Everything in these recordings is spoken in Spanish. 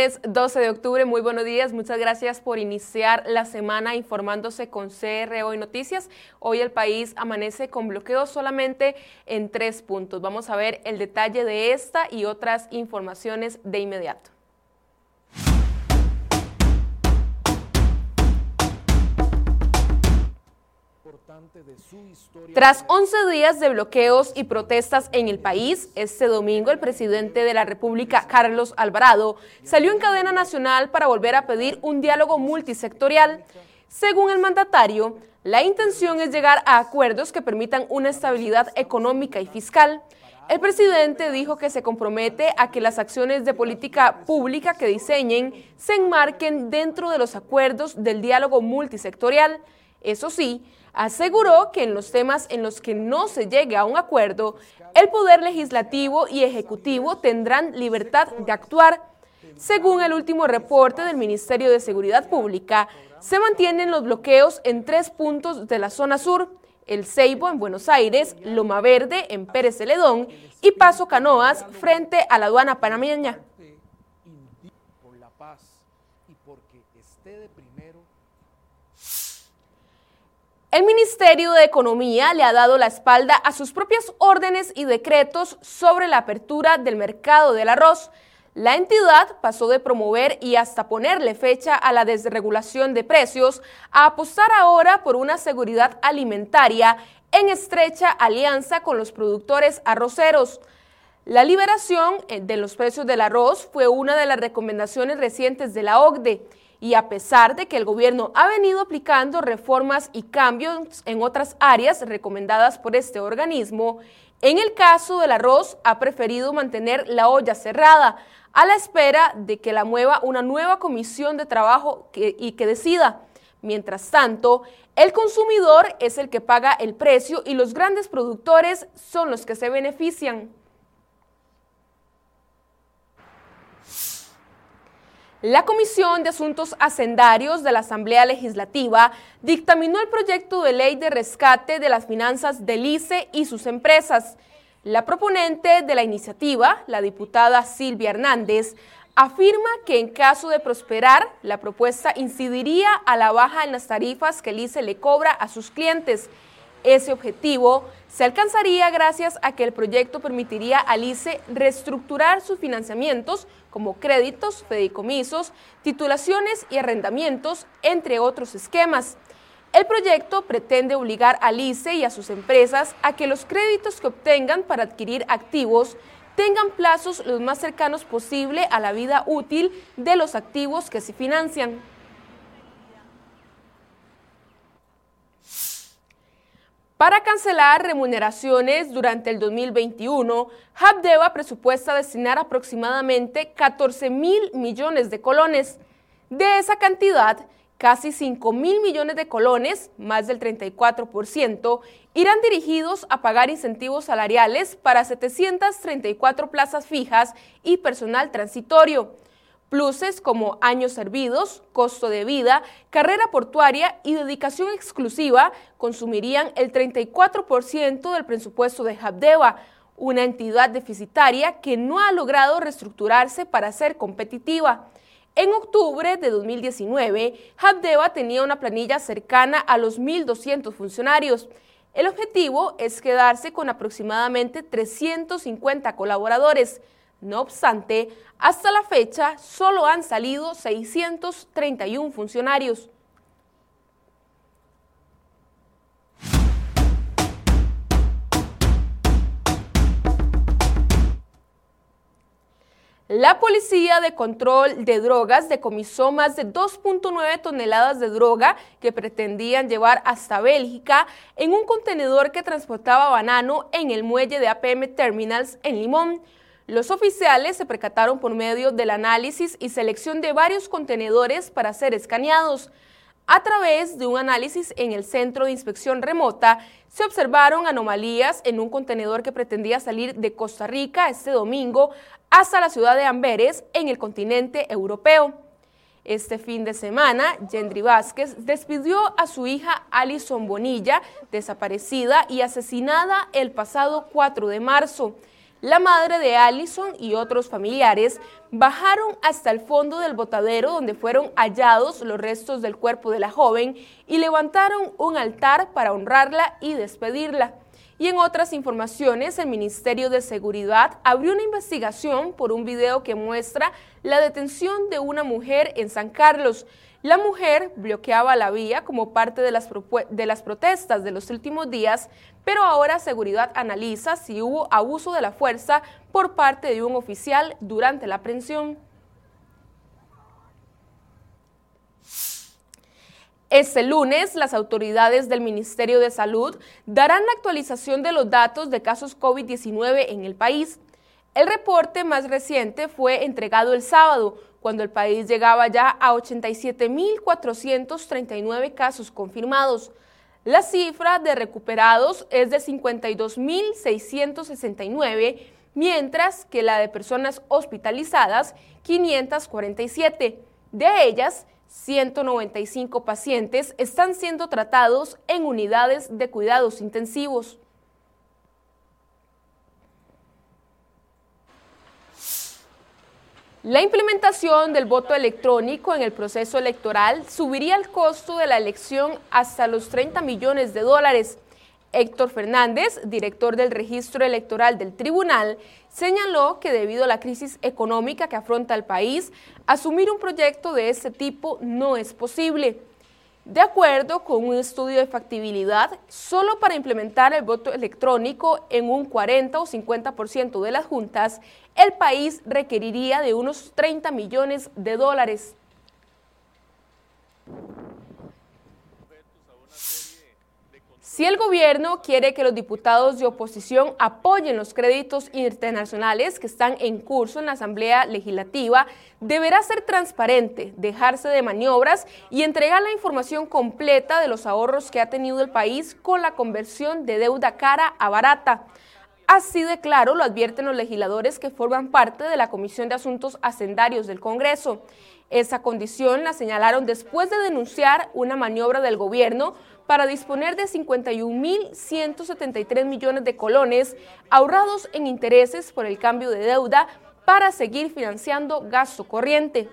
Lunes 12 de octubre, muy buenos días. Muchas gracias por iniciar la semana informándose con CR Hoy Noticias. Hoy el país amanece con bloqueo solamente en tres puntos. Vamos a ver el detalle de esta y otras informaciones de inmediato. Tras 11 días de bloqueos y protestas en el país, este domingo el presidente de la República, Carlos Alvarado, salió en cadena nacional para volver a pedir un diálogo multisectorial. Según el mandatario, la intención es llegar a acuerdos que permitan una estabilidad económica y fiscal. El presidente dijo que se compromete a que las acciones de política pública que diseñen se enmarquen dentro de los acuerdos del diálogo multisectorial. Eso sí, aseguró que en los temas en los que no se llegue a un acuerdo, el Poder Legislativo y Ejecutivo tendrán libertad de actuar. Según el último reporte del Ministerio de Seguridad Pública, se mantienen los bloqueos en tres puntos de la zona sur, el Ceibo en Buenos Aires, Loma Verde en Pérez Celedón y Paso Canoas frente a la aduana panameña. El Ministerio de Economía le ha dado la espalda a sus propias órdenes y decretos sobre la apertura del mercado del arroz. La entidad pasó de promover y hasta ponerle fecha a la desregulación de precios a apostar ahora por una seguridad alimentaria en estrecha alianza con los productores arroceros. La liberación eh, de los precios del arroz fue una de las recomendaciones recientes de la OCDE y a pesar de que el gobierno ha venido aplicando reformas y cambios en otras áreas recomendadas por este organismo, en el caso del arroz ha preferido mantener la olla cerrada a la espera de que la mueva una nueva comisión de trabajo y que decida. Mientras tanto, el consumidor es el que paga el precio y los grandes productores son los que se benefician. La Comisión de Asuntos Hacendarios de la Asamblea Legislativa dictaminó el proyecto de ley de rescate de las finanzas del ICE y sus empresas. La proponente de la iniciativa, la diputada Silvia Hernández, afirma que en caso de prosperar, la propuesta incidiría a la baja en las tarifas que el ICE le cobra a sus clientes ese objetivo se alcanzaría gracias a que el proyecto permitiría al ICE reestructurar sus financiamientos como créditos, fideicomisos, titulaciones y arrendamientos, entre otros esquemas. El proyecto pretende obligar al ICE y a sus empresas a que los créditos que obtengan para adquirir activos tengan plazos los más cercanos posible a la vida útil de los activos que se financian. Para cancelar remuneraciones durante el 2021, Habdeba presupuesta destinar aproximadamente 14 mil millones de colones. De esa cantidad, casi 5 mil millones de colones, más del 34%, irán dirigidos a pagar incentivos salariales para 734 plazas fijas y personal transitorio. Pluses como años servidos, costo de vida, carrera portuaria y dedicación exclusiva consumirían el 34% del presupuesto de Habdeba, una entidad deficitaria que no ha logrado reestructurarse para ser competitiva. En octubre de 2019, Habdeba tenía una planilla cercana a los 1.200 funcionarios. El objetivo es quedarse con aproximadamente 350 colaboradores. No obstante, hasta la fecha solo han salido 631 funcionarios. La Policía de Control de Drogas decomisó más de 2.9 toneladas de droga que pretendían llevar hasta Bélgica en un contenedor que transportaba banano en el muelle de APM Terminals en Limón. Los oficiales se percataron por medio del análisis y selección de varios contenedores para ser escaneados. A través de un análisis en el Centro de Inspección Remota, se observaron anomalías en un contenedor que pretendía salir de Costa Rica este domingo hasta la ciudad de Amberes, en el continente europeo. Este fin de semana, Gendry Vázquez despidió a su hija Alison Bonilla, desaparecida y asesinada el pasado 4 de marzo. La madre de Allison y otros familiares bajaron hasta el fondo del botadero donde fueron hallados los restos del cuerpo de la joven y levantaron un altar para honrarla y despedirla. Y en otras informaciones, el Ministerio de Seguridad abrió una investigación por un video que muestra la detención de una mujer en San Carlos. La mujer bloqueaba la vía como parte de las, de las protestas de los últimos días, pero ahora Seguridad analiza si hubo abuso de la fuerza por parte de un oficial durante la aprehensión. Este lunes, las autoridades del Ministerio de Salud darán la actualización de los datos de casos COVID-19 en el país. El reporte más reciente fue entregado el sábado, cuando el país llegaba ya a 87.439 casos confirmados. La cifra de recuperados es de 52.669, mientras que la de personas hospitalizadas, 547. De ellas, 195 pacientes están siendo tratados en unidades de cuidados intensivos. La implementación del voto electrónico en el proceso electoral subiría el costo de la elección hasta los 30 millones de dólares. Héctor Fernández, director del registro electoral del tribunal, señaló que debido a la crisis económica que afronta el país, asumir un proyecto de este tipo no es posible. De acuerdo con un estudio de factibilidad, solo para implementar el voto electrónico en un 40 o 50% de las juntas, el país requeriría de unos 30 millones de dólares. Si el gobierno quiere que los diputados de oposición apoyen los créditos internacionales que están en curso en la Asamblea Legislativa, deberá ser transparente, dejarse de maniobras y entregar la información completa de los ahorros que ha tenido el país con la conversión de deuda cara a barata. Así de claro lo advierten los legisladores que forman parte de la Comisión de Asuntos Hacendarios del Congreso. Esa condición la señalaron después de denunciar una maniobra del gobierno para disponer de 51.173 millones de colones ahorrados en intereses por el cambio de deuda para seguir financiando gasto corriente.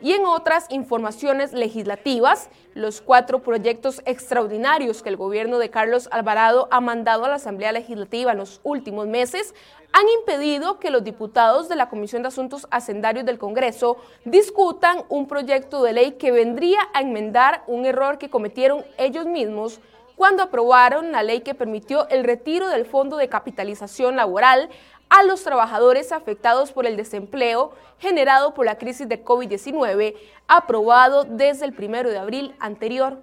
Y en otras informaciones legislativas, los cuatro proyectos extraordinarios que el gobierno de Carlos Alvarado ha mandado a la Asamblea Legislativa en los últimos meses han impedido que los diputados de la Comisión de Asuntos Hacendarios del Congreso discutan un proyecto de ley que vendría a enmendar un error que cometieron ellos mismos cuando aprobaron la ley que permitió el retiro del Fondo de Capitalización Laboral a los trabajadores afectados por el desempleo generado por la crisis de COVID-19, aprobado desde el primero de abril anterior.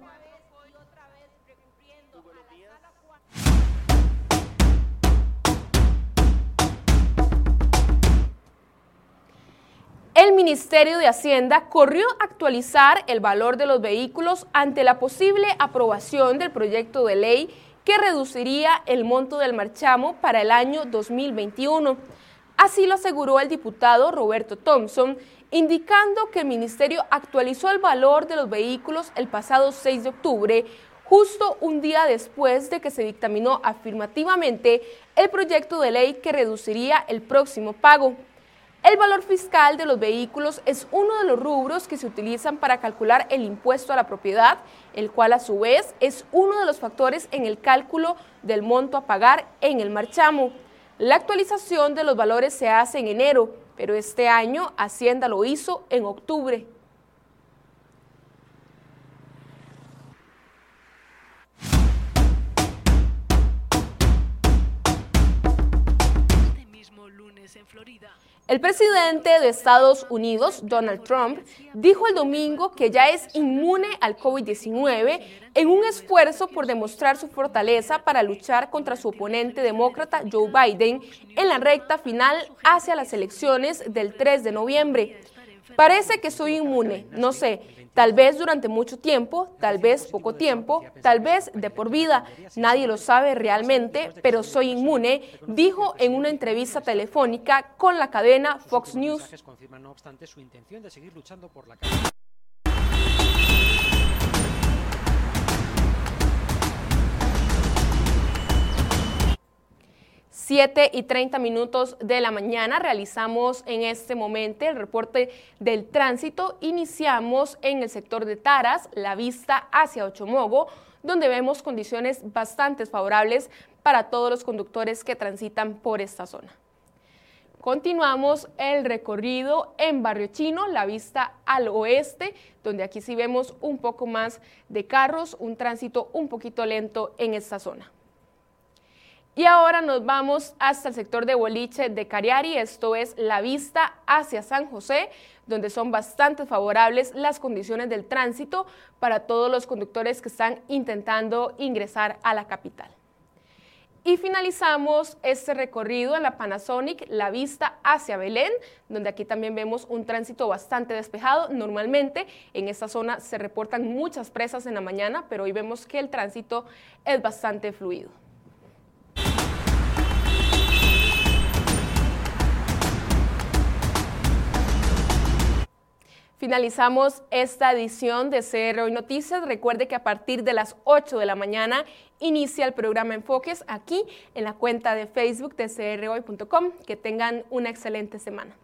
Ministerio de Hacienda corrió a actualizar el valor de los vehículos ante la posible aprobación del proyecto de ley que reduciría el monto del marchamo para el año 2021. Así lo aseguró el diputado Roberto Thompson, indicando que el ministerio actualizó el valor de los vehículos el pasado 6 de octubre, justo un día después de que se dictaminó afirmativamente el proyecto de ley que reduciría el próximo pago. El valor fiscal de los vehículos es uno de los rubros que se utilizan para calcular el impuesto a la propiedad, el cual a su vez es uno de los factores en el cálculo del monto a pagar en el marchamo. La actualización de los valores se hace en enero, pero este año Hacienda lo hizo en octubre. El presidente de Estados Unidos, Donald Trump, dijo el domingo que ya es inmune al COVID-19 en un esfuerzo por demostrar su fortaleza para luchar contra su oponente demócrata Joe Biden en la recta final hacia las elecciones del 3 de noviembre. Parece que soy inmune, no sé, Tal vez durante mucho tiempo, tal vez poco tiempo, tal vez de por vida. Nadie lo sabe realmente, pero soy inmune, dijo en una entrevista telefónica con la cadena Fox News. 7 y 30 minutos de la mañana realizamos en este momento el reporte del tránsito. Iniciamos en el sector de Taras, la vista hacia Ochomogo, donde vemos condiciones bastante favorables para todos los conductores que transitan por esta zona. Continuamos el recorrido en Barrio Chino, la vista al oeste, donde aquí sí vemos un poco más de carros, un tránsito un poquito lento en esta zona. Y ahora nos vamos hasta el sector de boliche de Cariari, esto es la vista hacia San José, donde son bastante favorables las condiciones del tránsito para todos los conductores que están intentando ingresar a la capital. Y finalizamos este recorrido en la Panasonic, la vista hacia Belén, donde aquí también vemos un tránsito bastante despejado. Normalmente en esta zona se reportan muchas presas en la mañana, pero hoy vemos que el tránsito es bastante fluido. Finalizamos esta edición de CR Hoy Noticias. Recuerde que a partir de las 8 de la mañana inicia el programa Enfoques aquí en la cuenta de Facebook de crhoy.com. Que tengan una excelente semana.